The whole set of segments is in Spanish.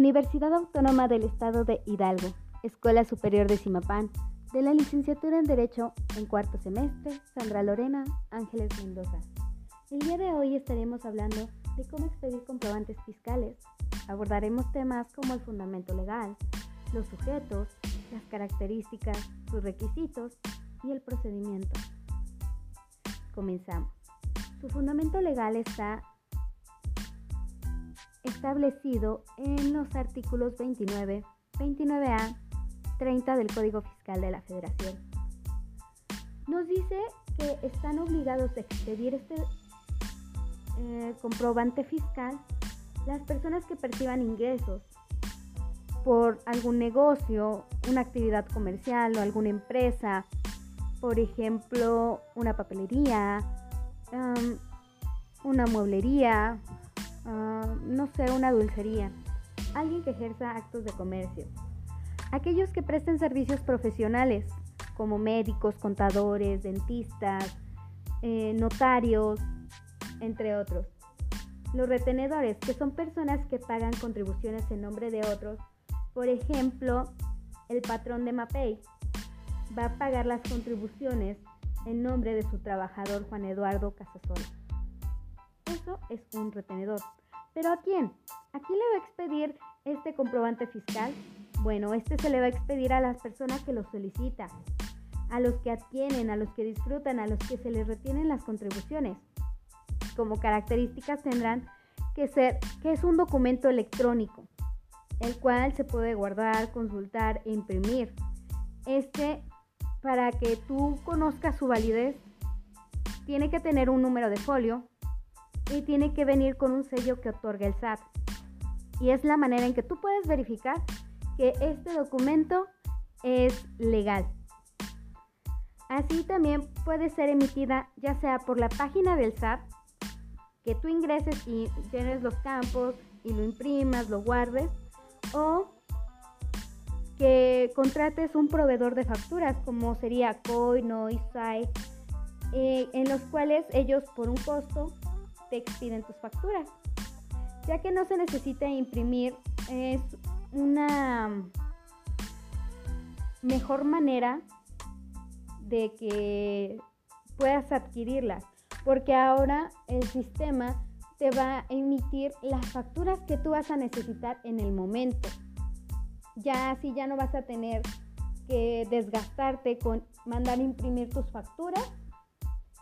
Universidad Autónoma del Estado de Hidalgo, Escuela Superior de Simapán, de la licenciatura en Derecho en cuarto semestre, Sandra Lorena Ángeles Mendoza. El día de hoy estaremos hablando de cómo expedir comprobantes fiscales. Abordaremos temas como el fundamento legal, los sujetos, las características, sus requisitos y el procedimiento. Comenzamos. Su fundamento legal está establecido en los artículos 29, 29A, 30 del Código Fiscal de la Federación. Nos dice que están obligados a expedir este eh, comprobante fiscal las personas que perciban ingresos por algún negocio, una actividad comercial o alguna empresa, por ejemplo, una papelería, una mueblería, no sé, una dulcería, alguien que ejerza actos de comercio, aquellos que presten servicios profesionales como médicos, contadores, dentistas, eh, notarios, entre otros. Los retenedores, que son personas que pagan contribuciones en nombre de otros, por ejemplo, el patrón de MAPEI va a pagar las contribuciones en nombre de su trabajador Juan Eduardo Casasola. Eso es un retenedor. ¿Pero a quién? ¿A quién le va a expedir este comprobante fiscal? Bueno, este se le va a expedir a las personas que lo solicitan, a los que adquieren, a los que disfrutan, a los que se les retienen las contribuciones. Como características tendrán que ser que es un documento electrónico, el cual se puede guardar, consultar e imprimir. Este, para que tú conozcas su validez, tiene que tener un número de folio, y tiene que venir con un sello que otorga el SAT. Y es la manera en que tú puedes verificar que este documento es legal. Así también puede ser emitida ya sea por la página del SAT, que tú ingreses y llenes los campos y lo imprimas, lo guardes, o que contrates un proveedor de facturas como sería Coin o eh, en los cuales ellos por un costo te expiden tus facturas. Ya que no se necesita imprimir, es una mejor manera de que puedas adquirirlas, porque ahora el sistema te va a emitir las facturas que tú vas a necesitar en el momento. Ya así ya no vas a tener que desgastarte con mandar imprimir tus facturas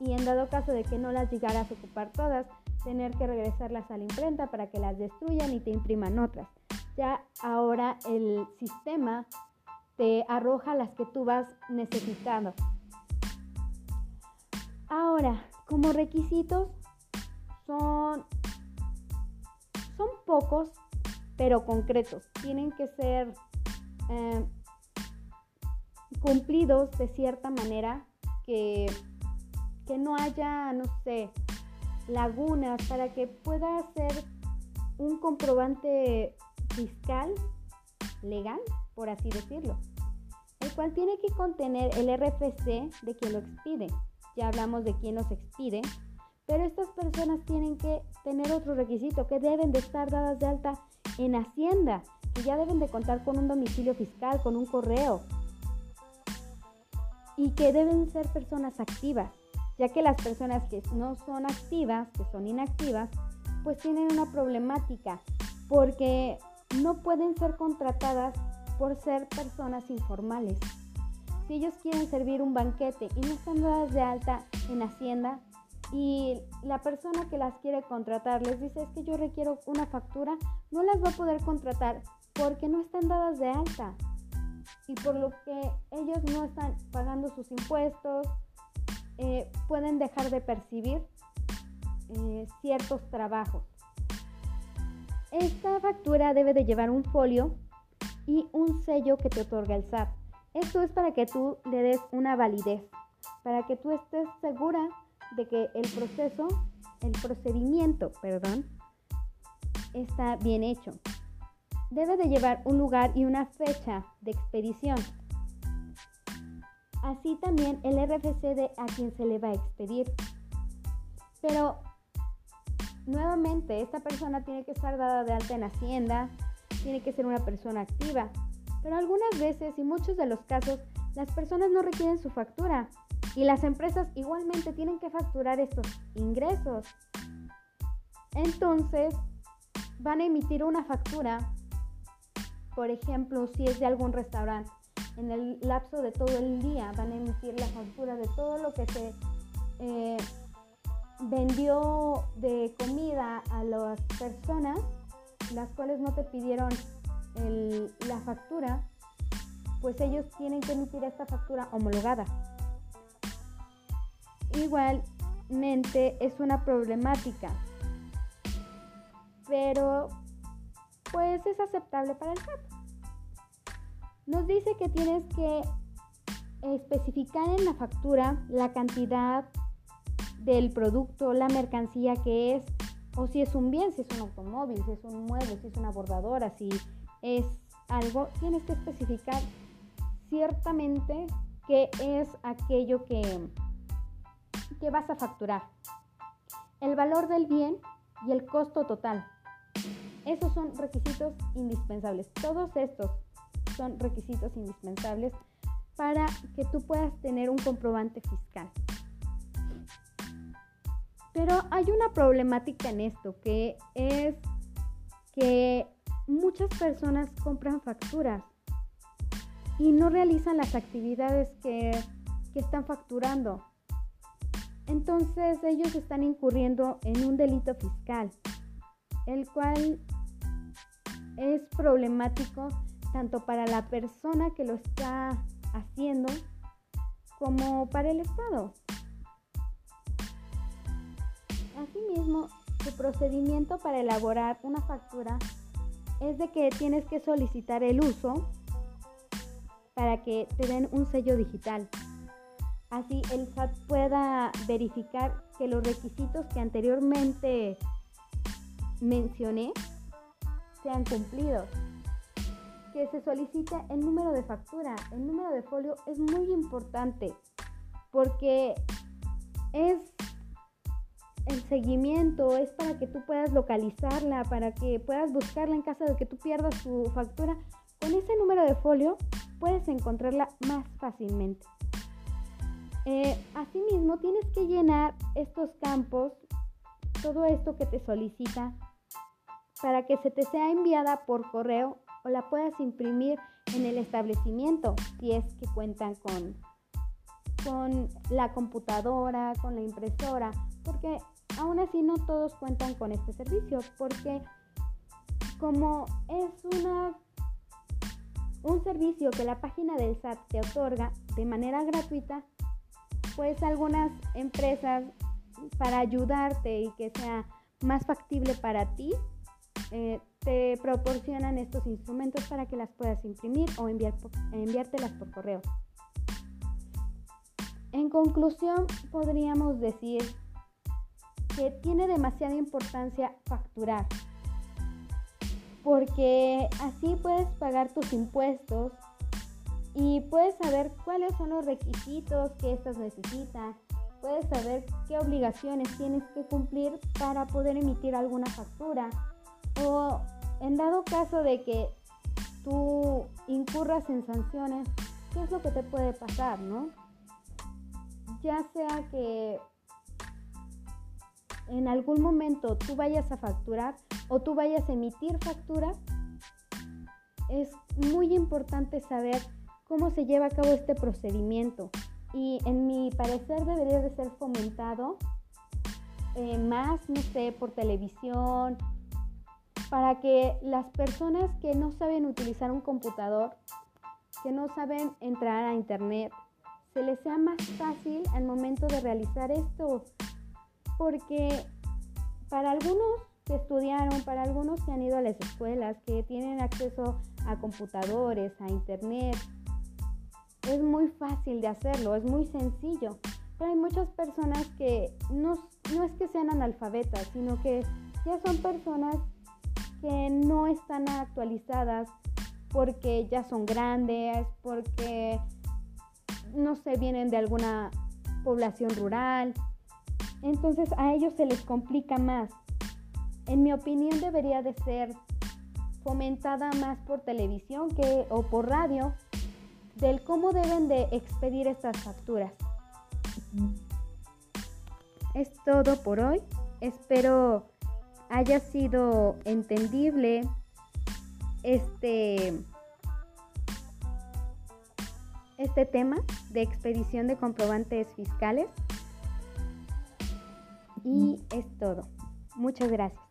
y en dado caso de que no las llegaras a ocupar todas, tener que regresarlas a la imprenta para que las destruyan y te impriman otras. Ya ahora el sistema te arroja las que tú vas necesitando. Ahora, como requisitos son, son pocos, pero concretos. Tienen que ser eh, cumplidos de cierta manera que que no haya, no sé, lagunas, para que pueda ser un comprobante fiscal legal, por así decirlo, el cual tiene que contener el RFC de quien lo expide. Ya hablamos de quién los expide, pero estas personas tienen que tener otro requisito, que deben de estar dadas de alta en Hacienda, que ya deben de contar con un domicilio fiscal, con un correo, y que deben ser personas activas ya que las personas que no son activas, que son inactivas, pues tienen una problemática porque no pueden ser contratadas por ser personas informales. Si ellos quieren servir un banquete y no están dadas de alta en Hacienda y la persona que las quiere contratar les dice es que yo requiero una factura, no las va a poder contratar porque no están dadas de alta y por lo que ellos no están pagando sus impuestos, eh, pueden dejar de percibir eh, ciertos trabajos. Esta factura debe de llevar un folio y un sello que te otorga el SAT. Esto es para que tú le des una validez, para que tú estés segura de que el proceso, el procedimiento, perdón, está bien hecho. Debe de llevar un lugar y una fecha de expedición así también el RFC de a quien se le va a expedir. Pero nuevamente esta persona tiene que estar dada de alta en Hacienda, tiene que ser una persona activa. Pero algunas veces y muchos de los casos, las personas no requieren su factura y las empresas igualmente tienen que facturar estos ingresos. Entonces, van a emitir una factura, por ejemplo, si es de algún restaurante, en el lapso de todo el día van a emitir la factura de todo lo que se eh, vendió de comida a las personas, las cuales no te pidieron la factura, pues ellos tienen que emitir esta factura homologada. Igualmente es una problemática, pero pues es aceptable para el SAT. Nos dice que tienes que especificar en la factura la cantidad del producto, la mercancía que es, o si es un bien, si es un automóvil, si es un mueble, si es una bordadora, si es algo, tienes que especificar ciertamente qué es aquello que, que vas a facturar. El valor del bien y el costo total. Esos son requisitos indispensables. Todos estos son requisitos indispensables para que tú puedas tener un comprobante fiscal. Pero hay una problemática en esto, que es que muchas personas compran facturas y no realizan las actividades que, están facturando. Entonces ellos están incurriendo en un delito fiscal, el cual es problemático tanto para la persona que lo está haciendo como para el Estado. Asimismo, su procedimiento para elaborar una factura es de que tienes que solicitar el uso para que te den un sello digital. Así el SAT pueda verificar que los requisitos que anteriormente mencioné sean cumplidos. Que se solicite el número de factura. El número de folio es muy importante porque es el seguimiento es para que tú puedas localizarla, para que puedas buscarla en caso de que tú pierdas tu factura. Con ese número de folio puedes encontrarla más fácilmente. Eh, asimismo, tienes que llenar estos campos, todo esto que te solicita, para que se te sea enviada por correo o la puedas imprimir en el establecimiento si es que cuentan con, con la computadora, con la impresora, porque Aún así no todos cuentan con este servicio porque como es una, un servicio que la página del SAT te otorga de manera gratuita, pues algunas empresas para ayudarte y que sea más factible para ti, eh, te proporcionan estos instrumentos para que las puedas imprimir o enviártelas por correo. En conclusión, podríamos decir que tiene demasiada importancia facturar, porque así puedes pagar tus impuestos y puedes saber cuáles son los requisitos que éstas necesitan, puedes saber qué obligaciones tienes que cumplir para poder emitir alguna factura o en dado caso de que tú incurras en sanciones, ¿qué es lo que te puede pasar, no? Ya sea que en algún momento tú vayas a facturar o tú vayas a emitir factura, es muy importante saber cómo se lleva a cabo este procedimiento y en mi parecer debería de ser fomentado eh, más, no sé, por televisión, para que las personas que no saben utilizar un computador, que no saben entrar a internet, se les sea más fácil al momento de realizar esto porque para algunos que estudiaron, para algunos que han ido a las escuelas, que tienen acceso a computadores, a internet, es muy fácil de hacerlo, es muy sencillo. Pero hay muchas personas que no, no es que sean analfabetas, sino que ya son personas que no están actualizadas porque ya son grandes, porque no sé, vienen de alguna población rural, entonces a ellos se les complica más. En mi opinión debería de ser fomentada más por televisión que o por radio del cómo deben de expedir estas facturas. Es todo por hoy. Espero haya sido entendible este este tema de expedición de comprobantes fiscales. Y es todo. Muchas gracias.